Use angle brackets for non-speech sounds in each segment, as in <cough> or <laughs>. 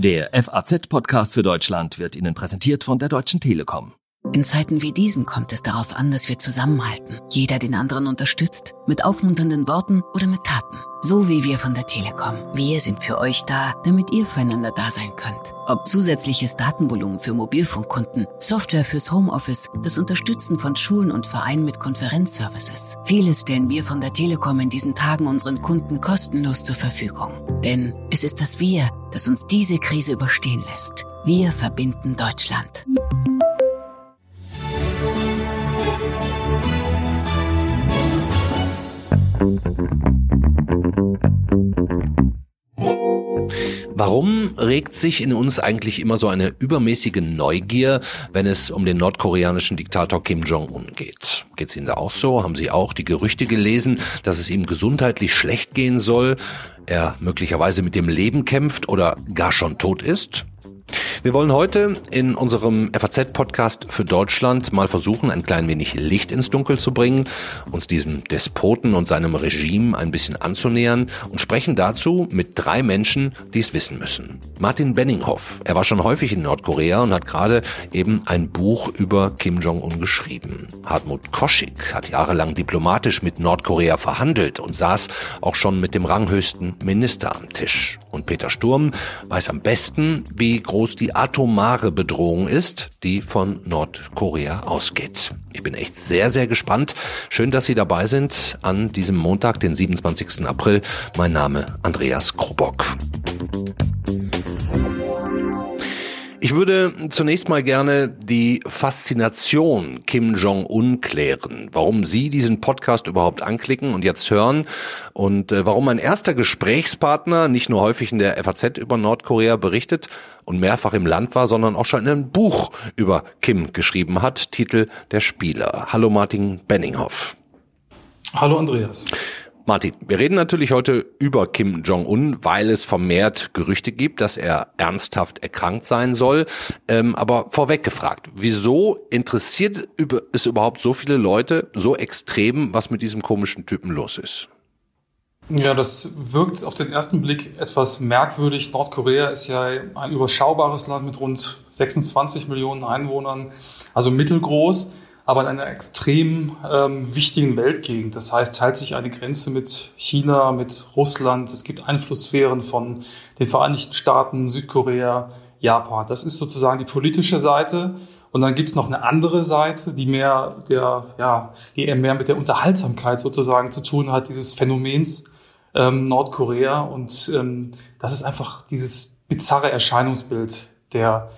Der FAZ-Podcast für Deutschland wird Ihnen präsentiert von der Deutschen Telekom. In Zeiten wie diesen kommt es darauf an, dass wir zusammenhalten. Jeder den anderen unterstützt, mit aufmunternden Worten oder mit Taten. So wie wir von der Telekom. Wir sind für euch da, damit ihr füreinander da sein könnt. Ob zusätzliches Datenvolumen für Mobilfunkkunden, Software fürs Homeoffice, das Unterstützen von Schulen und Vereinen mit Konferenzservices. Vieles stellen wir von der Telekom in diesen Tagen unseren Kunden kostenlos zur Verfügung. Denn es ist das Wir, das uns diese Krise überstehen lässt. Wir verbinden Deutschland. Warum regt sich in uns eigentlich immer so eine übermäßige Neugier, wenn es um den nordkoreanischen Diktator Kim Jong-un geht? Geht's Ihnen da auch so? Haben Sie auch die Gerüchte gelesen, dass es ihm gesundheitlich schlecht gehen soll, er möglicherweise mit dem Leben kämpft oder gar schon tot ist? Wir wollen heute in unserem FAZ-Podcast für Deutschland mal versuchen, ein klein wenig Licht ins Dunkel zu bringen, uns diesem Despoten und seinem Regime ein bisschen anzunähern und sprechen dazu mit drei Menschen, die es wissen müssen. Martin Benninghoff, er war schon häufig in Nordkorea und hat gerade eben ein Buch über Kim Jong-un geschrieben. Hartmut Koschik hat jahrelang diplomatisch mit Nordkorea verhandelt und saß auch schon mit dem ranghöchsten Minister am Tisch. Und Peter Sturm weiß am besten, wie groß die atomare Bedrohung ist, die von Nordkorea ausgeht. Ich bin echt sehr, sehr gespannt. Schön, dass Sie dabei sind an diesem Montag, den 27. April. Mein Name Andreas Krobock. Ich würde zunächst mal gerne die Faszination Kim Jong-un klären, warum Sie diesen Podcast überhaupt anklicken und jetzt hören und äh, warum mein erster Gesprächspartner nicht nur häufig in der FAZ über Nordkorea berichtet und mehrfach im Land war, sondern auch schon ein Buch über Kim geschrieben hat, Titel Der Spieler. Hallo Martin Benninghoff. Hallo Andreas. Martin, wir reden natürlich heute über Kim Jong-un, weil es vermehrt Gerüchte gibt, dass er ernsthaft erkrankt sein soll. Ähm, aber vorweg gefragt, wieso interessiert es überhaupt so viele Leute so extrem, was mit diesem komischen Typen los ist? Ja, das wirkt auf den ersten Blick etwas merkwürdig. Nordkorea ist ja ein überschaubares Land mit rund 26 Millionen Einwohnern, also mittelgroß aber in einer extrem ähm, wichtigen Weltgegend. Das heißt, teilt sich eine Grenze mit China, mit Russland. Es gibt Einflusssphären von den Vereinigten Staaten, Südkorea, Japan. Das ist sozusagen die politische Seite. Und dann gibt's noch eine andere Seite, die mehr der, ja, die eher mehr mit der Unterhaltsamkeit sozusagen zu tun hat, dieses Phänomens ähm, Nordkorea. Und ähm, das ist einfach dieses bizarre Erscheinungsbild der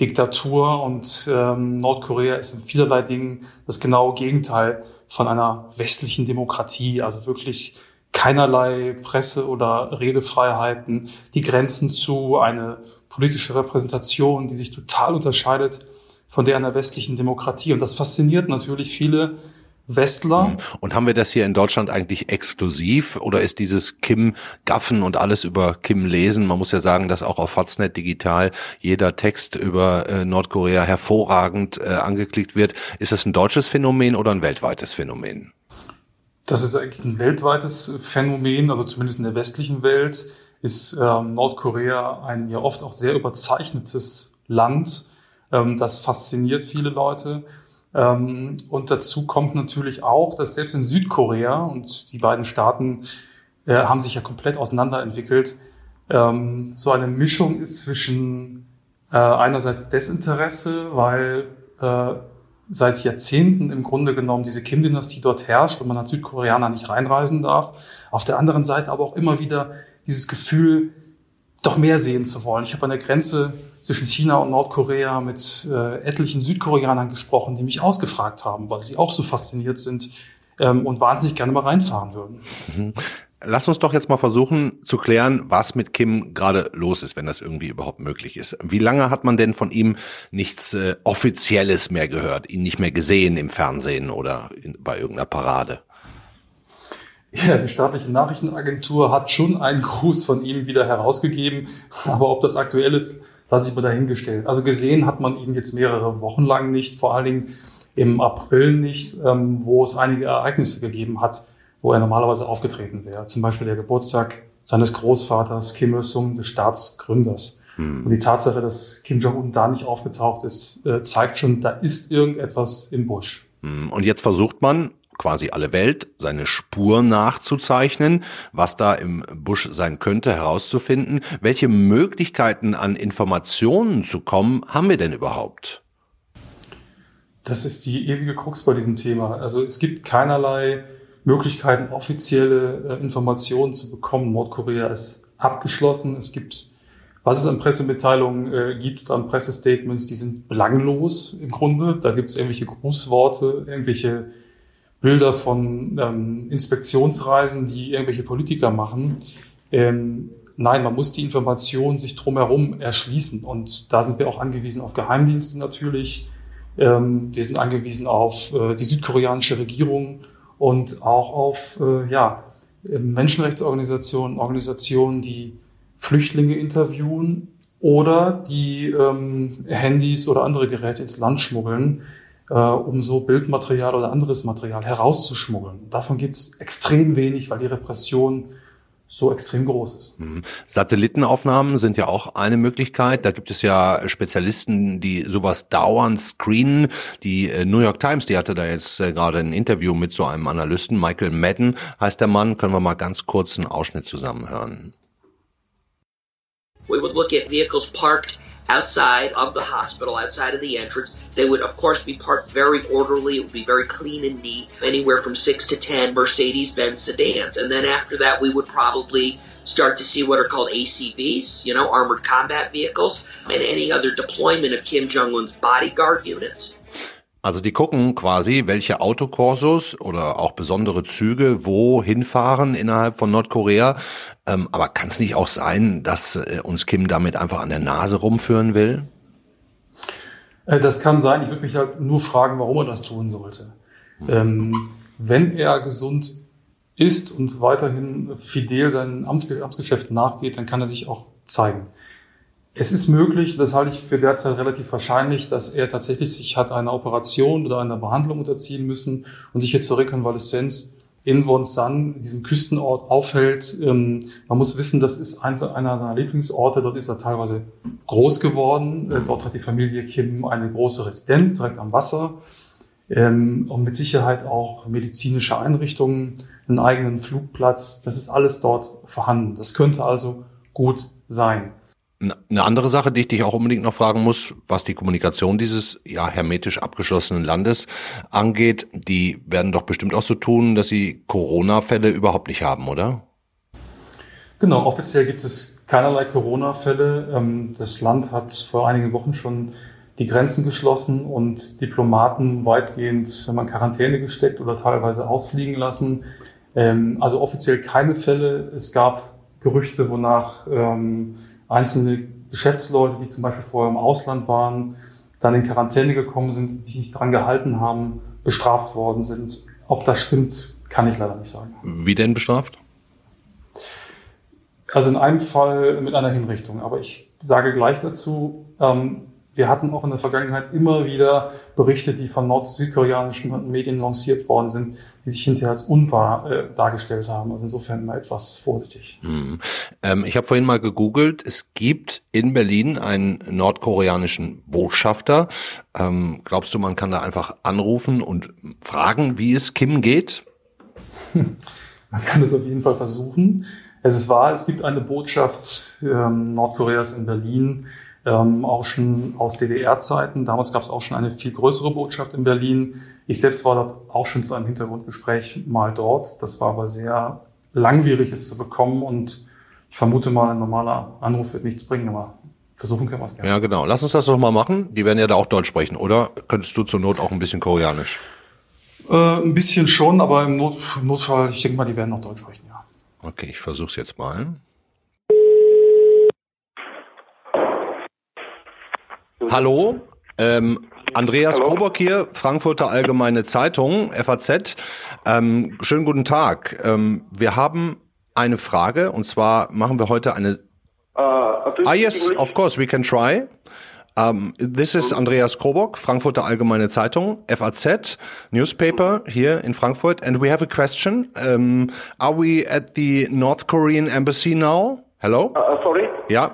Diktatur und ähm, Nordkorea ist in vielerlei Dingen das genaue Gegenteil von einer westlichen Demokratie, also wirklich keinerlei Presse- oder Redefreiheiten, die Grenzen zu eine politische Repräsentation, die sich total unterscheidet von der einer westlichen Demokratie. Und das fasziniert natürlich viele Westler. Mhm. Und haben wir das hier in Deutschland eigentlich exklusiv oder ist dieses Kim Gaffen und alles über Kim lesen? Man muss ja sagen, dass auch auf Faznet digital jeder Text über äh, Nordkorea hervorragend äh, angeklickt wird. Ist das ein deutsches Phänomen oder ein weltweites Phänomen? Das ist eigentlich ein weltweites Phänomen, also zumindest in der westlichen Welt ist ähm, Nordkorea ein ja oft auch sehr überzeichnetes Land. Ähm, das fasziniert viele Leute. Ähm, und dazu kommt natürlich auch, dass selbst in Südkorea und die beiden Staaten äh, haben sich ja komplett auseinanderentwickelt, ähm, so eine Mischung ist zwischen äh, einerseits Desinteresse, weil äh, seit Jahrzehnten im Grunde genommen diese Kim-Dynastie dort herrscht und man als Südkoreaner nicht reinreisen darf. Auf der anderen Seite aber auch immer wieder dieses Gefühl, doch mehr sehen zu wollen. Ich habe an der Grenze zwischen China und Nordkorea mit äh, etlichen Südkoreanern gesprochen, die mich ausgefragt haben, weil sie auch so fasziniert sind ähm, und wahnsinnig gerne mal reinfahren würden. Mhm. Lass uns doch jetzt mal versuchen zu klären, was mit Kim gerade los ist, wenn das irgendwie überhaupt möglich ist. Wie lange hat man denn von ihm nichts äh, Offizielles mehr gehört, ihn nicht mehr gesehen im Fernsehen oder in, bei irgendeiner Parade? Ja, die staatliche Nachrichtenagentur hat schon einen Gruß von ihm wieder herausgegeben, <laughs> aber ob das aktuell ist, lasse ich mal dahingestellt. Also gesehen hat man ihn jetzt mehrere Wochen lang nicht, vor allen Dingen im April nicht, ähm, wo es einige Ereignisse gegeben hat, wo er normalerweise aufgetreten wäre. Zum Beispiel der Geburtstag seines Großvaters Kim Il-sung, des Staatsgründers. Hm. Und die Tatsache, dass Kim Jong-un da nicht aufgetaucht ist, äh, zeigt schon, da ist irgendetwas im Busch. Hm. Und jetzt versucht man, quasi alle Welt, seine Spur nachzuzeichnen, was da im Busch sein könnte, herauszufinden. Welche Möglichkeiten an Informationen zu kommen, haben wir denn überhaupt? Das ist die ewige Krux bei diesem Thema. Also es gibt keinerlei Möglichkeiten, offizielle äh, Informationen zu bekommen. Nordkorea ist abgeschlossen. Es gibt, was es an Pressemitteilungen äh, gibt, an Pressestatements, die sind belanglos im Grunde. Da gibt es irgendwelche Grußworte, irgendwelche Bilder von ähm, Inspektionsreisen, die irgendwelche Politiker machen. Ähm, nein, man muss die Informationen sich drumherum erschließen. Und da sind wir auch angewiesen auf Geheimdienste natürlich. Ähm, wir sind angewiesen auf äh, die südkoreanische Regierung und auch auf äh, ja, Menschenrechtsorganisationen, Organisationen, die Flüchtlinge interviewen oder die ähm, Handys oder andere Geräte ins Land schmuggeln, äh, um so Bildmaterial oder anderes Material herauszuschmuggeln. Davon gibt es extrem wenig, weil die Repression so extrem groß ist. Mhm. Satellitenaufnahmen sind ja auch eine Möglichkeit. Da gibt es ja Spezialisten, die sowas dauernd screenen. Die äh, New York Times, die hatte da jetzt äh, gerade ein Interview mit so einem Analysten, Michael Madden heißt der Mann. Können wir mal ganz kurz einen Ausschnitt zusammenhören. We would look at vehicles parked outside of the hospital, outside of the entrance. They would, of course, be parked very orderly. It would be very clean and neat, anywhere from six to ten Mercedes Benz sedans. And then after that, we would probably start to see what are called ACVs, you know, armored combat vehicles, and any other deployment of Kim Jong un's bodyguard units. Also die gucken quasi, welche Autokorsos oder auch besondere Züge wo hinfahren innerhalb von Nordkorea. Ähm, aber kann es nicht auch sein, dass äh, uns Kim damit einfach an der Nase rumführen will? Äh, das kann sein. Ich würde mich halt nur fragen, warum er das tun sollte. Hm. Ähm, wenn er gesund ist und weiterhin fidel seinen Amtsgeschäften nachgeht, dann kann er sich auch zeigen. Es ist möglich, das halte ich für derzeit relativ wahrscheinlich, dass er tatsächlich sich hat einer Operation oder einer Behandlung unterziehen müssen und sich jetzt zur Rekonvaleszenz in Wonsan, diesem Küstenort, aufhält. Ähm, man muss wissen, das ist einer seiner Lieblingsorte. Dort ist er teilweise groß geworden. Äh, dort hat die Familie Kim eine große Residenz direkt am Wasser ähm, und mit Sicherheit auch medizinische Einrichtungen, einen eigenen Flugplatz. Das ist alles dort vorhanden. Das könnte also gut sein. Eine andere Sache, die ich dich auch unbedingt noch fragen muss, was die Kommunikation dieses ja hermetisch abgeschlossenen Landes angeht, die werden doch bestimmt auch so tun, dass sie Corona-Fälle überhaupt nicht haben, oder? Genau, offiziell gibt es keinerlei Corona-Fälle. Ähm, das Land hat vor einigen Wochen schon die Grenzen geschlossen und Diplomaten weitgehend in Quarantäne gesteckt oder teilweise ausfliegen lassen. Ähm, also offiziell keine Fälle. Es gab Gerüchte, wonach ähm, einzelne Geschäftsleute, die zum Beispiel vorher im Ausland waren, dann in Quarantäne gekommen sind, die nicht daran gehalten haben, bestraft worden sind. Ob das stimmt, kann ich leider nicht sagen. Wie denn bestraft? Also in einem Fall mit einer Hinrichtung. Aber ich sage gleich dazu, ähm, wir hatten auch in der Vergangenheit immer wieder Berichte, die von nord-südkoreanischen Medien lanciert worden sind, die sich hinterher als unwahr äh, dargestellt haben. Also insofern mal etwas vorsichtig. Hm. Ähm, ich habe vorhin mal gegoogelt. Es gibt in Berlin einen nordkoreanischen Botschafter. Ähm, glaubst du, man kann da einfach anrufen und fragen, wie es Kim geht? <laughs> Man kann es auf jeden Fall versuchen. Es ist wahr, es gibt eine Botschaft ähm, Nordkoreas in Berlin ähm, auch schon aus DDR-Zeiten. Damals gab es auch schon eine viel größere Botschaft in Berlin. Ich selbst war dort auch schon zu einem Hintergrundgespräch mal dort. Das war aber sehr langwierig, es zu bekommen und ich vermute mal, ein normaler Anruf wird nichts bringen, aber versuchen können wir es gerne. Ja, genau. Lass uns das doch mal machen. Die werden ja da auch Deutsch sprechen, oder? Könntest du zur Not auch ein bisschen Koreanisch? Äh, ein bisschen schon, aber im, Not, im Notfall, ich denke mal, die werden noch Deutsch sprechen, ja. Okay, ich versuch's jetzt mal. Hallo, ähm, Andreas Hallo. Kobock hier, Frankfurter Allgemeine Zeitung, FAZ. Ähm, schönen guten Tag. Ähm, wir haben eine Frage und zwar machen wir heute eine. Uh, ah, yes, of course, we can try. Um, this is Andreas Krobock, Frankfurter Allgemeine Zeitung, FAZ, newspaper here in Frankfurt. And we have a question. Um, are we at the North Korean embassy now? Hello? Uh sorry? Yeah.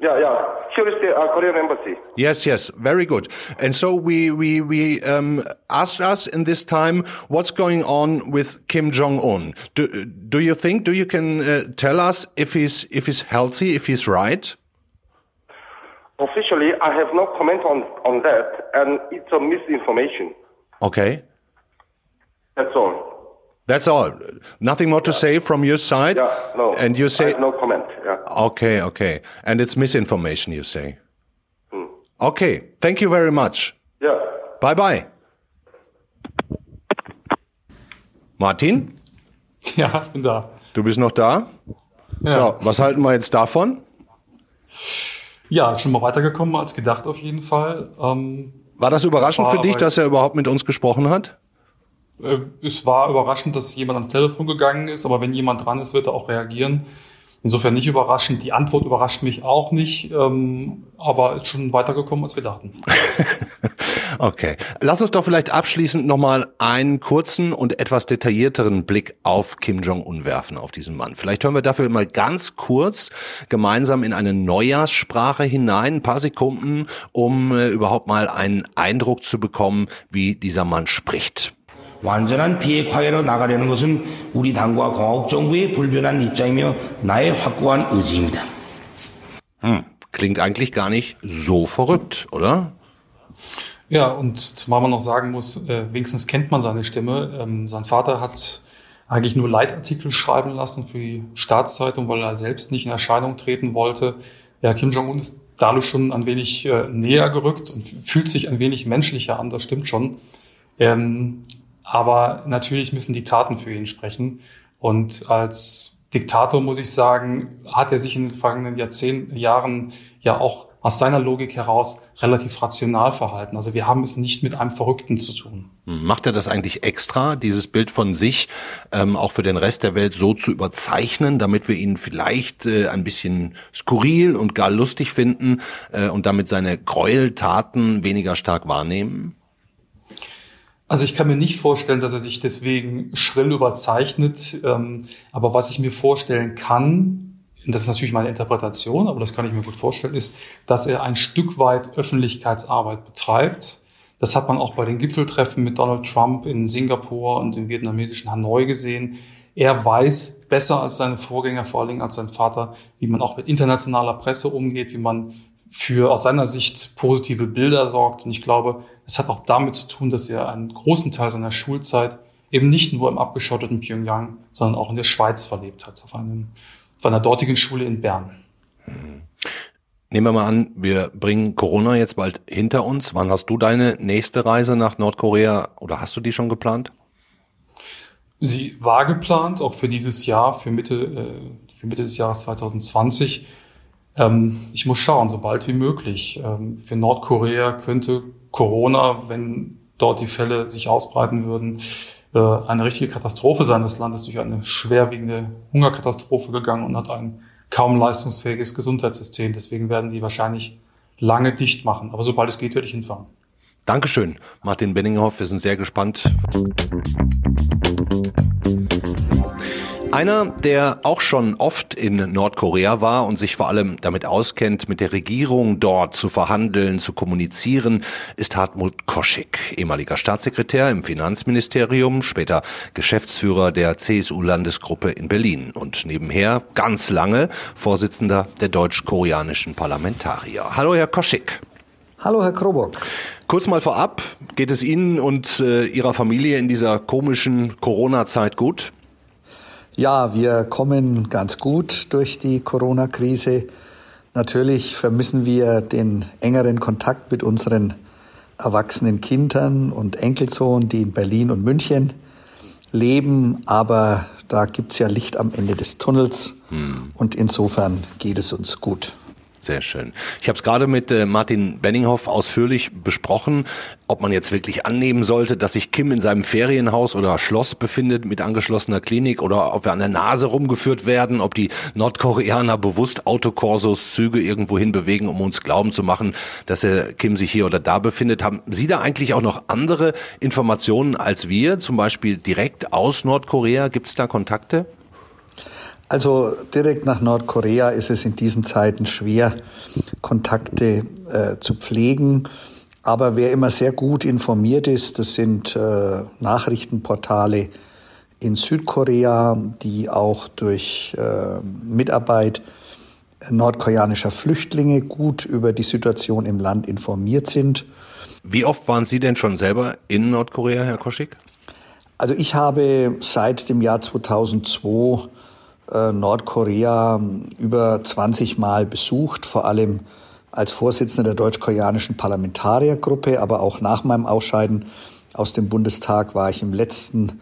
Yeah, yeah. Here is the uh, Korean embassy. Yes, yes, very good. And so we we we um, asked us in this time what's going on with Kim Jong Un. Do do you think? Do you can uh, tell us if he's if he's healthy, if he's right? Officially, I have no comment on, on that, and it's a misinformation. Okay, That's all. that's all. Nothing more to say from your side. Yeah, no. And you say no comment. Okay, okay, and it's misinformation. You say. Okay, thank you very much. Yeah. Bye bye. Martin, <laughs> Ja, ich bin da. du bist noch da. Ja. So, was halten wir jetzt davon? Ja, schon mal weitergekommen als gedacht auf jeden Fall. Ähm, War das überraschend war für dich, dass er überhaupt mit uns gesprochen hat? äh, es war überraschend, dass jemand ans Telefon gegangen ist, aber wenn jemand dran ist, wird er auch reagieren. Insofern nicht überraschend. Die Antwort überrascht mich auch nicht, ähm, aber ist schon weitergekommen, als wir dachten. <laughs> Okay. Lass uns doch vielleicht abschließend nochmal einen kurzen und etwas detaillierteren Blick auf Kim Jong-un werfen, auf diesen Mann. Vielleicht hören wir dafür mal ganz kurz gemeinsam in eine Neujahrssprache hinein, ein paar Sekunden, um äh, überhaupt mal einen Eindruck zu bekommen, wie dieser Mann spricht. 완전한 비핵화해로 나가려는 것은 우리 당과 공화국 정부의 불변한 입장이며 나의 확고한 의지입니다. Klingt eigentlich gar nicht so verrückt, oder? Ja, und zumal man noch sagen muss, äh, wenigstens kennt man seine Stimme. Ähm, sein Vater hat eigentlich nur Leitartikel schreiben lassen für die Staatszeitung, weil er selbst nicht in Erscheinung treten wollte. Ja, Kim Jong-un ist dadurch schon ein wenig äh, näher gerückt und fühlt sich ein wenig menschlicher an, das stimmt schon. Ähm, aber natürlich müssen die Taten für ihn sprechen. Und als Diktator, muss ich sagen, hat er sich in den vergangenen Jahrzehnten, Jahren ja auch aus seiner Logik heraus relativ rational verhalten. Also wir haben es nicht mit einem Verrückten zu tun. Macht er das eigentlich extra, dieses Bild von sich ähm, auch für den Rest der Welt so zu überzeichnen, damit wir ihn vielleicht äh, ein bisschen skurril und gar lustig finden äh, und damit seine Gräueltaten weniger stark wahrnehmen? Also ich kann mir nicht vorstellen, dass er sich deswegen schrill überzeichnet. Ähm, aber was ich mir vorstellen kann, das ist natürlich meine Interpretation, aber das kann ich mir gut vorstellen, ist, dass er ein Stück weit Öffentlichkeitsarbeit betreibt. Das hat man auch bei den Gipfeltreffen mit Donald Trump in Singapur und im vietnamesischen Hanoi gesehen. Er weiß besser als seine Vorgänger, vor allen Dingen als sein Vater, wie man auch mit internationaler Presse umgeht, wie man für aus seiner Sicht positive Bilder sorgt. Und ich glaube, es hat auch damit zu tun, dass er einen großen Teil seiner Schulzeit eben nicht nur im abgeschotteten Pyongyang, sondern auch in der Schweiz verlebt hat, auf, einem, auf einer dortigen Schule in Bern. Nehmen wir mal an, wir bringen Corona jetzt bald hinter uns. Wann hast du deine nächste Reise nach Nordkorea oder hast du die schon geplant? Sie war geplant, auch für dieses Jahr, für Mitte, äh, für Mitte des Jahres 2020. Ähm, ich muss schauen, so bald wie möglich. Ähm, für Nordkorea könnte Corona, wenn dort die Fälle sich ausbreiten würden, äh, eine richtige Katastrophe sein. Das Land ist durch eine schwerwiegende Hungerkatastrophe gegangen und hat ein kaum leistungsfähiges Gesundheitssystem. Deswegen werden die wahrscheinlich lange dicht machen. Aber sobald es geht, werde ich hinfahren. Dankeschön, Martin Benninghoff. Wir sind sehr gespannt. Einer, der auch schon oft in Nordkorea war und sich vor allem damit auskennt, mit der Regierung dort zu verhandeln, zu kommunizieren, ist Hartmut Koschik, ehemaliger Staatssekretär im Finanzministerium, später Geschäftsführer der CSU-Landesgruppe in Berlin und nebenher ganz lange Vorsitzender der deutsch-koreanischen Parlamentarier. Hallo, Herr Koschik. Hallo, Herr Krobock. Kurz mal vorab, geht es Ihnen und äh, Ihrer Familie in dieser komischen Corona-Zeit gut? Ja, wir kommen ganz gut durch die Corona-Krise. Natürlich vermissen wir den engeren Kontakt mit unseren erwachsenen Kindern und Enkelsohn, die in Berlin und München leben. Aber da gibt's ja Licht am Ende des Tunnels. Und insofern geht es uns gut. Sehr schön. Ich habe es gerade mit äh, Martin Benninghoff ausführlich besprochen, ob man jetzt wirklich annehmen sollte, dass sich Kim in seinem Ferienhaus oder Schloss befindet mit angeschlossener Klinik oder ob wir an der Nase rumgeführt werden, ob die Nordkoreaner bewusst Autokorsos, Züge irgendwo hin bewegen, um uns glauben zu machen, dass er Kim sich hier oder da befindet. Haben Sie da eigentlich auch noch andere Informationen als wir, zum Beispiel direkt aus Nordkorea? Gibt es da Kontakte? Also direkt nach Nordkorea ist es in diesen Zeiten schwer, Kontakte äh, zu pflegen. Aber wer immer sehr gut informiert ist, das sind äh, Nachrichtenportale in Südkorea, die auch durch äh, Mitarbeit nordkoreanischer Flüchtlinge gut über die Situation im Land informiert sind. Wie oft waren Sie denn schon selber in Nordkorea, Herr Koschik? Also ich habe seit dem Jahr 2002 äh, Nordkorea über 20 Mal besucht, vor allem als Vorsitzender der deutsch-koreanischen Parlamentariergruppe, aber auch nach meinem Ausscheiden aus dem Bundestag war ich im letzten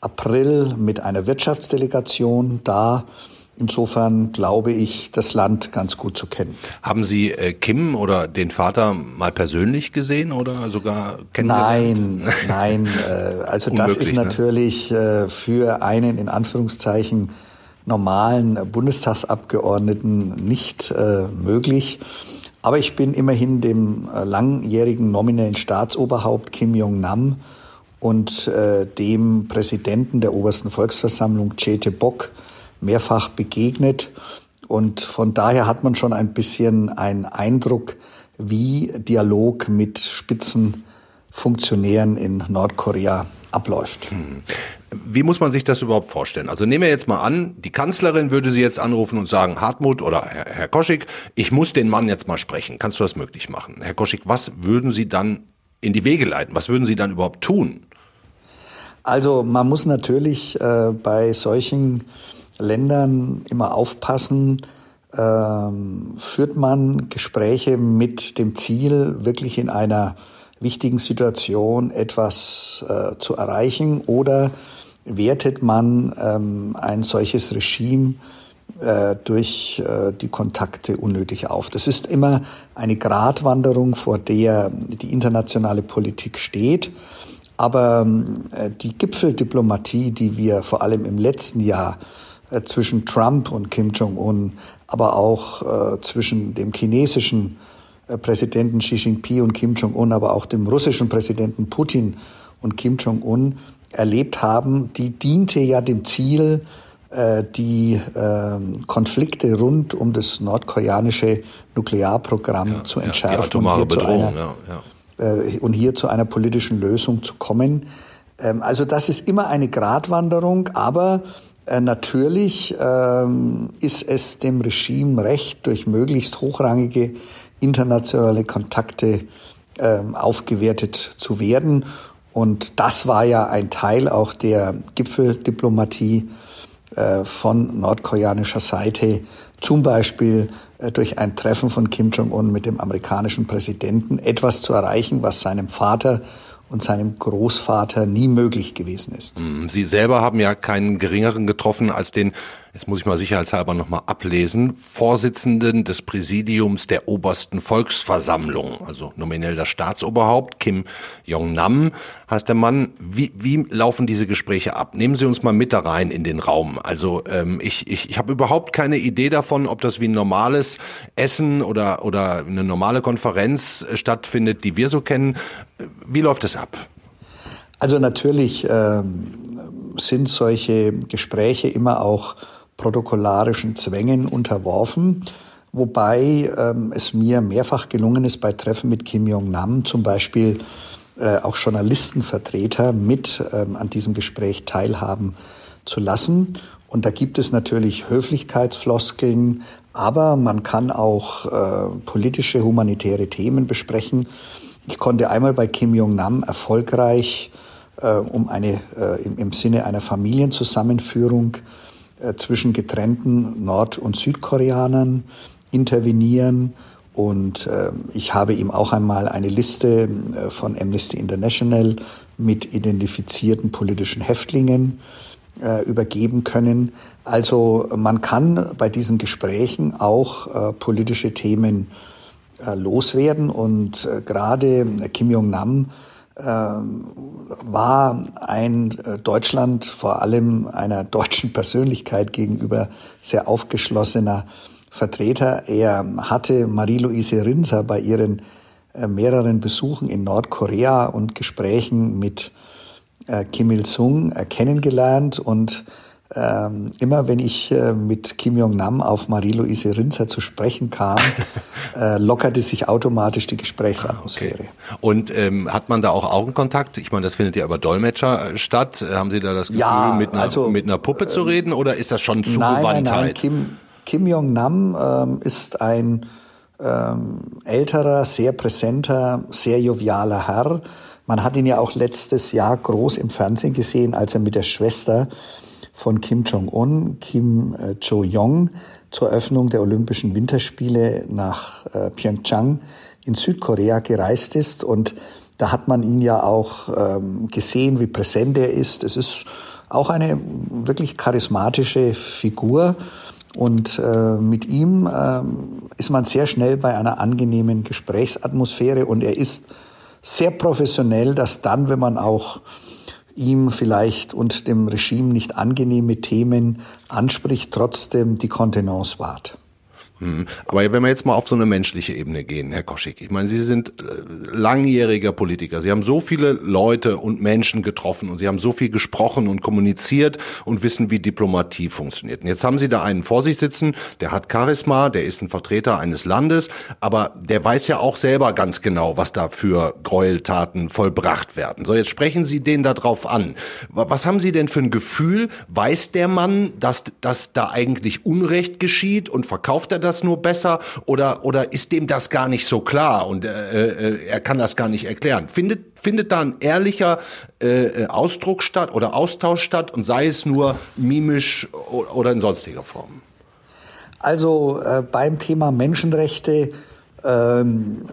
April mit einer Wirtschaftsdelegation da. Insofern glaube ich, das Land ganz gut zu kennen. Haben Sie äh, Kim oder den Vater mal persönlich gesehen oder sogar kennengelernt? Nein, nein. Äh, also das ist ne? natürlich ne? für einen in Anführungszeichen normalen Bundestagsabgeordneten nicht äh, möglich. Aber ich bin immerhin dem äh, langjährigen nominellen Staatsoberhaupt Kim Jong-nam und äh, dem Präsidenten der obersten Volksversammlung Chete Bok mehrfach begegnet. Und von daher hat man schon ein bisschen einen Eindruck, wie Dialog mit Spitzenfunktionären in Nordkorea abläuft. Wie muss man sich das überhaupt vorstellen? Also nehmen wir jetzt mal an, die Kanzlerin würde Sie jetzt anrufen und sagen, Hartmut oder Herr, Herr Koschik, ich muss den Mann jetzt mal sprechen. Kannst du das möglich machen? Herr Koschik, was würden Sie dann in die Wege leiten? Was würden Sie dann überhaupt tun? Also man muss natürlich äh, bei solchen Ländern immer aufpassen, ähm, führt man Gespräche mit dem Ziel, wirklich in einer wichtigen Situation etwas äh, zu erreichen oder wertet man ähm, ein solches Regime äh, durch äh, die Kontakte unnötig auf. Das ist immer eine Gratwanderung, vor der die internationale Politik steht. Aber äh, die Gipfeldiplomatie, die wir vor allem im letzten Jahr äh, zwischen Trump und Kim Jong-un, aber auch äh, zwischen dem chinesischen äh, Präsidenten Xi Jinping und Kim Jong-un, aber auch dem russischen Präsidenten Putin und Kim Jong-un erlebt haben, die diente ja dem Ziel, äh, die ähm, Konflikte rund um das nordkoreanische Nuklearprogramm ja, zu entschärfen ja, und, hier Bedrohung, einer, ja, äh, und hier zu einer politischen Lösung zu kommen. Ähm, also das ist immer eine Gratwanderung, aber natürlich ähm, ist es dem Regime recht, durch möglichst hochrangige internationale Kontakte aufgewertet zu werden. Und das war ja ein Teil auch der Gipfeldiplomatie äh, von nordkoreanischer Seite, zum Beispiel äh, durch ein Treffen von Kim Jong-un mit dem amerikanischen Präsidenten etwas zu erreichen, was seinem Vater und seinem Großvater nie möglich gewesen ist. Hm, Sie selber haben ja keinen geringeren getroffen als den, jetzt muss ich mal sicherheitshalber nochmal ablesen, Vorsitzenden des Präsidiums der obersten Volksversammlung, also nominell das Staatsoberhaupt, Kim Jong-nam heißt der Mann. Wie, wie laufen diese Gespräche ab? Nehmen Sie uns mal mit da rein in den Raum. Also ähm, ich, ich, ich habe überhaupt keine Idee davon, ob das wie ein normales Essen oder, oder eine normale Konferenz äh, stattfindet, die wir so kennen. Wie läuft es ab? Also natürlich ähm, sind solche Gespräche immer auch protokollarischen Zwängen unterworfen, wobei ähm, es mir mehrfach gelungen ist, bei Treffen mit Kim Jong-nam zum Beispiel äh, auch Journalistenvertreter mit ähm, an diesem Gespräch teilhaben zu lassen. Und da gibt es natürlich Höflichkeitsfloskeln, aber man kann auch äh, politische, humanitäre Themen besprechen. Ich konnte einmal bei Kim Jong-nam erfolgreich äh, um eine äh, im, im, Sinne einer Familienzusammenführung zwischen getrennten Nord- und Südkoreanern intervenieren. Und äh, ich habe ihm auch einmal eine Liste äh, von Amnesty International mit identifizierten politischen Häftlingen äh, übergeben können. Also man kann bei diesen Gesprächen auch politische Themen loswerden. Und gerade Kim Jong-nam war ein äh, Deutschland vor allem einer deutschen <laughs> Persönlichkeit gegenüber sehr aufgeschlossener Vertreter. Er hatte Marie-Louise Rinser bei ihren äh, mehreren Besuchen in Nordkorea und Gesprächen mit äh, Kim Il-sung kennengelernt und ähm, immer wenn ich äh, mit Kim Jong-nam auf Marie-Louise Rinzer zu sprechen kam, <laughs> äh, lockerte sich automatisch die Gesprächsatmosphäre. Okay. Und ähm, hat man da auch Augenkontakt? Ich meine, das findet ja über Dolmetscher äh, statt. Haben Sie da das Gefühl, ja, mit, einer, also, mit einer Puppe zu reden oder ist das schon zu nein, Nein, nein, Kim, Kim Jong-nam ähm, ist ein ähm, älterer, sehr präsenter, sehr jovialer Herr. Man hat ihn ja auch letztes Jahr groß im Fernsehen gesehen, als er mit der Schwester von Kim Jong-un, Kim äh, Jo-jong, zur Öffnung der Olympischen Winterspiele nach äh, Pyeongchang in Südkorea gereist ist. Und da hat man ihn ja auch ähm, gesehen, wie präsent er ist. Es ist auch eine wirklich charismatische Figur. Und äh, mit ihm äh, ist man sehr schnell bei einer angenehmen Gesprächsatmosphäre und er ist sehr professionell, dass dann, wenn man auch ihm vielleicht und dem Regime nicht angenehme Themen anspricht, trotzdem die Kontenance wahrt. Hm. Aber wenn wir jetzt mal auf so eine menschliche Ebene gehen, Herr Koschik, ich meine, Sie sind äh, langjähriger Politiker. Sie haben so viele Leute und Menschen getroffen und Sie haben so viel gesprochen und kommuniziert und wissen, wie Diplomatie funktioniert. Und jetzt haben Sie da einen vor sich sitzen, der hat Charisma, der ist ein Vertreter eines Landes, aber der weiß ja auch selber ganz genau, was da für Gräueltaten vollbracht werden. So, jetzt sprechen Sie den da drauf an. Was haben Sie denn für ein Gefühl? Weiß der Mann, dass, dass da eigentlich Unrecht geschieht und verkauft er das nur besser oder, oder ist dem das gar nicht so klar und äh, äh, er kann das gar nicht erklären? Findet, findet da ein ehrlicher äh, äh Ausdruck statt oder Austausch statt und sei es nur mimisch oder in sonstiger Form? Also äh, beim Thema Menschenrechte ähm,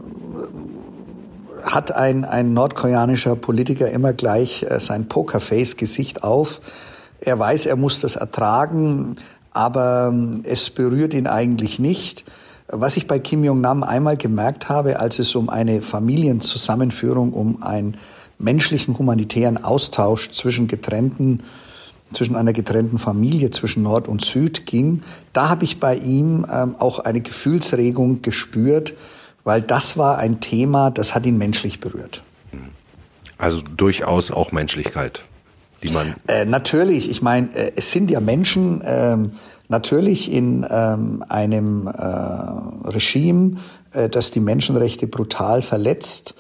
hat ein, ein nordkoreanischer Politiker immer gleich äh, sein Pokerface-Gesicht auf. Er weiß, er muss das ertragen, aber ähm, es berührt ihn eigentlich nicht. Was ich bei Kim Jong-nam einmal gemerkt habe, als es um eine Familienzusammenführung, um einen menschlichen humanitären Austausch zwischen getrennten zwischen einer getrennten Familie zwischen Nord und Süd ging, da habe ich bei ihm ähm, auch eine Gefühlsregung gespürt, weil das war ein Thema, das hat ihn menschlich berührt. Also durchaus auch Menschlichkeit die man. Äh, natürlich, ich meine, äh, es sind ja Menschen ähm, natürlich in ähm, einem äh, Regime, äh, das die Menschenrechte brutal verletzt.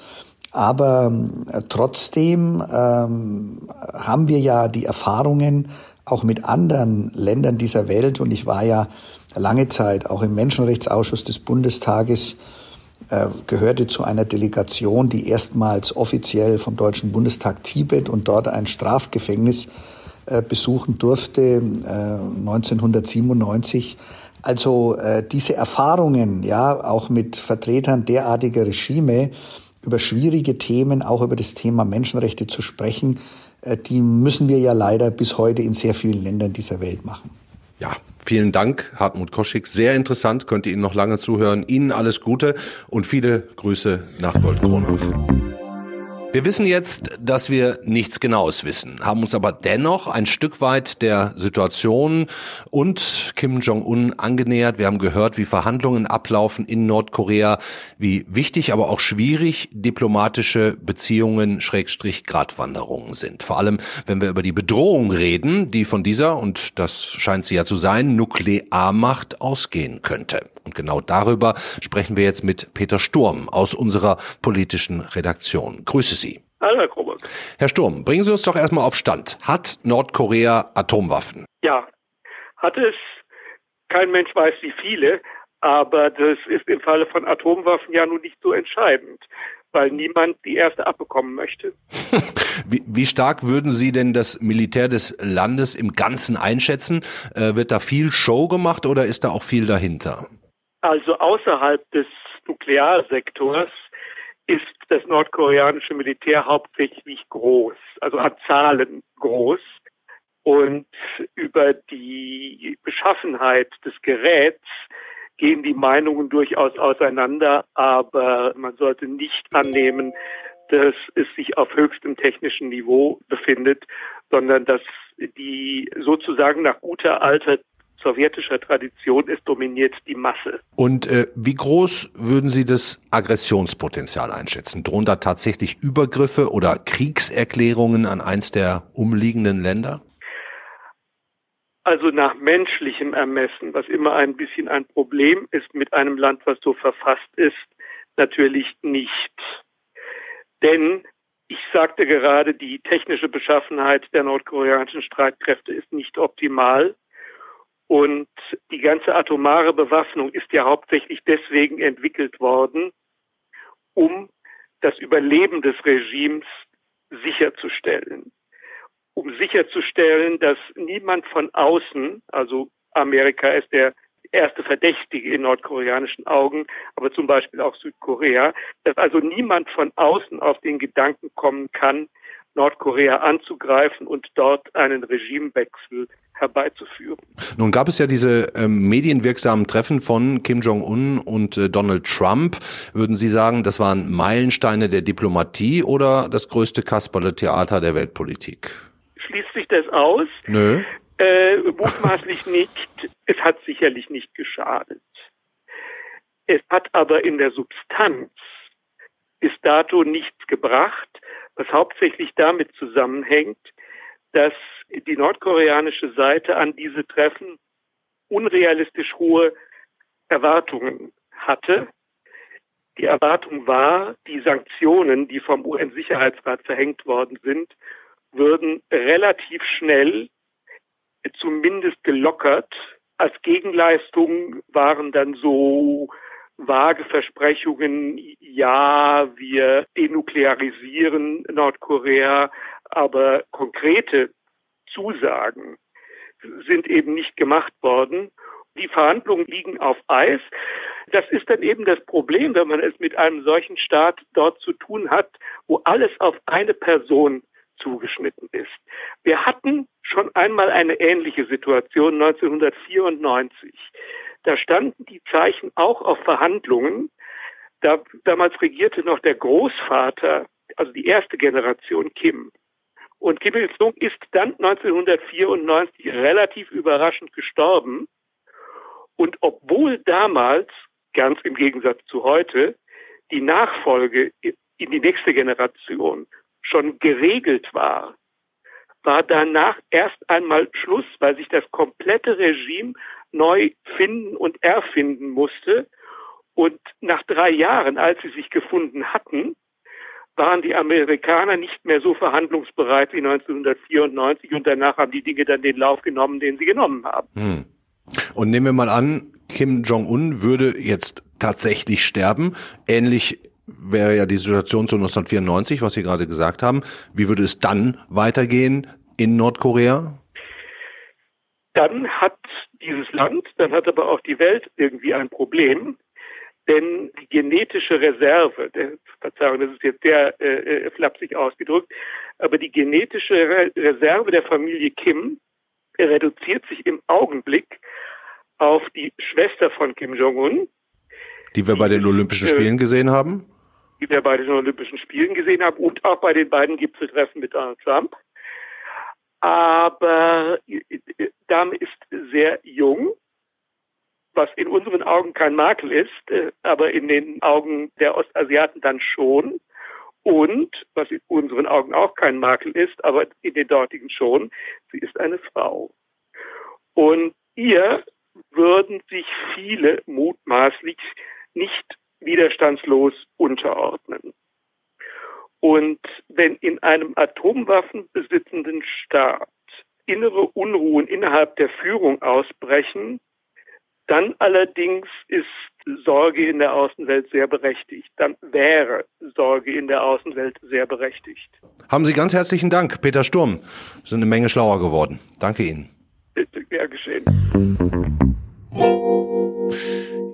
Aber äh, trotzdem ähm, haben wir ja die Erfahrungen auch mit anderen Ländern dieser Welt. Und ich war ja lange Zeit auch im Menschenrechtsausschuss des Bundestages äh, gehörte zu einer Delegation, die erstmals offiziell vom Deutschen Bundestag Tibet und dort ein Strafgefängnis äh, besuchen durfte, 1997. Äh, also diese Erfahrungen, ja, auch mit Vertretern derartiger Regime über schwierige Themen, auch über das Thema Menschenrechte zu sprechen, die müssen wir ja leider bis heute in sehr vielen Ländern dieser Welt machen. Ja, Vielen Dank, Hartmut Koschik. Sehr interessant, könnt ihr Ihnen noch lange zuhören. Ihnen alles Gute und viele Grüße nach Goldkronach. Wir wissen jetzt, dass wir nichts Genaues wissen, haben uns aber dennoch ein Stück weit der Situation und Kim Jong-un angenähert. Wir haben gehört, wie Verhandlungen ablaufen in Nordkorea, wie wichtig, aber auch schwierig diplomatische Beziehungen, Schrägstrich Gratwanderungen sind. Vor allem, wenn wir über die Bedrohung reden, die von dieser, und das scheint sie ja zu sein, Nuklearmacht ausgehen könnte. Und genau darüber sprechen wir jetzt mit Peter Sturm aus unserer politischen Redaktion. Grüße Herr Sturm, bringen Sie uns doch erstmal auf Stand. Hat Nordkorea Atomwaffen? Ja, hat es. Kein Mensch weiß, wie viele. Aber das ist im Falle von Atomwaffen ja nun nicht so entscheidend, weil niemand die erste abbekommen möchte. <laughs> wie, wie, stark würden Sie denn das Militär des Landes im Ganzen einschätzen? Äh, wird da viel Show gemacht oder ist da auch viel dahinter? Also außerhalb des Nuklearsektors ist das nordkoreanische Militär hauptsächlich groß, also an Zahlen groß. Und über die Beschaffenheit des Geräts gehen die Meinungen durchaus auseinander, aber man sollte nicht annehmen, dass es sich auf höchstem technischen Niveau befindet, sondern dass die sozusagen nach guter alter sowjetischer Tradition ist, dominiert die Masse. Und äh, wie groß würden Sie das Aggressionspotenzial einschätzen? Drohen da tatsächlich Übergriffe oder Kriegserklärungen an eins der umliegenden Länder? also nach menschlichem Ermessen, was immer ein bisschen ein Problem ist mit einem Land, was so verfasst ist, natürlich nicht. Denn ich sagte gerade, die technische Beschaffenheit der nordkoreanischen Streitkräfte ist nicht optimal. Und die ganze atomare Bewaffnung ist ja hauptsächlich deswegen entwickelt worden, um das Überleben des Regimes sicherzustellen. Um sicherzustellen, dass niemand von außen, also Amerika ist der erste Verdächtige in nordkoreanischen Augen, aber zum Beispiel auch Südkorea, dass also niemand von außen auf den Gedanken kommen kann, Nordkorea anzugreifen und dort einen Regimewechsel herbeizuführen. Nun gab es ja diese ähm, medienwirksamen Treffen von Kim Jong-un und äh, Donald Trump. Würden Sie sagen, das waren Meilensteine der Diplomatie oder das größte Kasperle-Theater der Weltpolitik? Schließt sich das aus? Nö. Äh, mutmaßlich nicht. Es hat sicherlich nicht geschadet. Es hat aber in der Substanz bis dato nichts gebracht, was hauptsächlich damit zusammenhängt, dass die nordkoreanische Seite an diese Treffen unrealistisch hohe Erwartungen hatte. Die Erwartung war, die Sanktionen, die vom UN-Sicherheitsrat verhängt worden sind, würden relativ schnell zumindest gelockert. Als Gegenleistung waren dann so vage Versprechungen, ja, wir denuklearisieren Nordkorea, aber konkrete Zusagen sind eben nicht gemacht worden. Die Verhandlungen liegen auf Eis. Das ist dann eben das Problem, wenn man es mit einem solchen Staat dort zu tun hat, wo alles auf eine Person zugeschnitten ist. Wir hatten schon einmal eine ähnliche Situation 1994. Da standen die Zeichen auch auf Verhandlungen. Da, damals regierte noch der Großvater, also die erste Generation Kim. Und Kim Il-sung ist dann 1994 relativ überraschend gestorben. Und obwohl damals, ganz im Gegensatz zu heute, die Nachfolge in die nächste Generation schon geregelt war, war danach erst einmal Schluss, weil sich das komplette Regime neu finden und erfinden musste. Und nach drei Jahren, als sie sich gefunden hatten, waren die Amerikaner nicht mehr so verhandlungsbereit wie 1994 und danach haben die Dinge dann den Lauf genommen, den sie genommen haben. Hm. Und nehmen wir mal an, Kim Jong-un würde jetzt tatsächlich sterben. Ähnlich wäre ja die Situation zu 1994, was Sie gerade gesagt haben. Wie würde es dann weitergehen in Nordkorea? Dann hat dieses Land, dann hat aber auch die Welt irgendwie ein Problem, denn die genetische Reserve, der, Verzeihung, das ist jetzt sehr äh, äh flapsig ausgedrückt, aber die genetische Re Reserve der Familie Kim reduziert sich im Augenblick auf die Schwester von Kim Jong-un. Die wir bei den Olympischen äh, Spielen gesehen haben? Die wir bei den Olympischen Spielen gesehen haben und auch bei den beiden Gipfeltreffen mit Donald Trump aber Dame ist sehr jung, was in unseren Augen kein Makel ist, äh, aber in den Augen der Ostasiaten dann schon. Und, was in unseren Augen auch kein Makel ist, aber in den dortigen schon, sie ist eine Frau. Und ihr würden sich viele mutmaßlich nicht widerstandslos unterordnen. Und wenn in einem atomwaffenbesitzenden Staat innere Unruhen innerhalb der Führung ausbrechen, dann allerdings ist Sorge in der Außenwelt sehr berechtigt. Dann wäre Sorge in der Außenwelt sehr berechtigt. Haben Sie ganz herzlichen Dank, Peter Sturm. Sie sind eine Menge schlauer geworden. Danke Ihnen. Bitte, gern geschehen.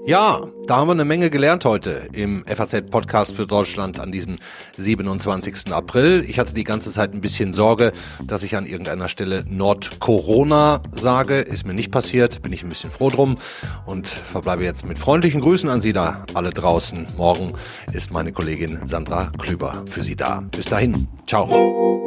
Ja, da haben wir eine Menge gelernt heute im FAZ-Podcast für Deutschland an diesem 27. April. Ich hatte die ganze Zeit ein bisschen Sorge, dass ich an irgendeiner Stelle Nord-Corona sage. Ist mir nicht passiert, bin ich ein bisschen froh drum und verbleibe jetzt mit freundlichen Grüßen an Sie da alle draußen. Morgen ist meine Kollegin Sandra Klüber für Sie da. Bis dahin, ciao.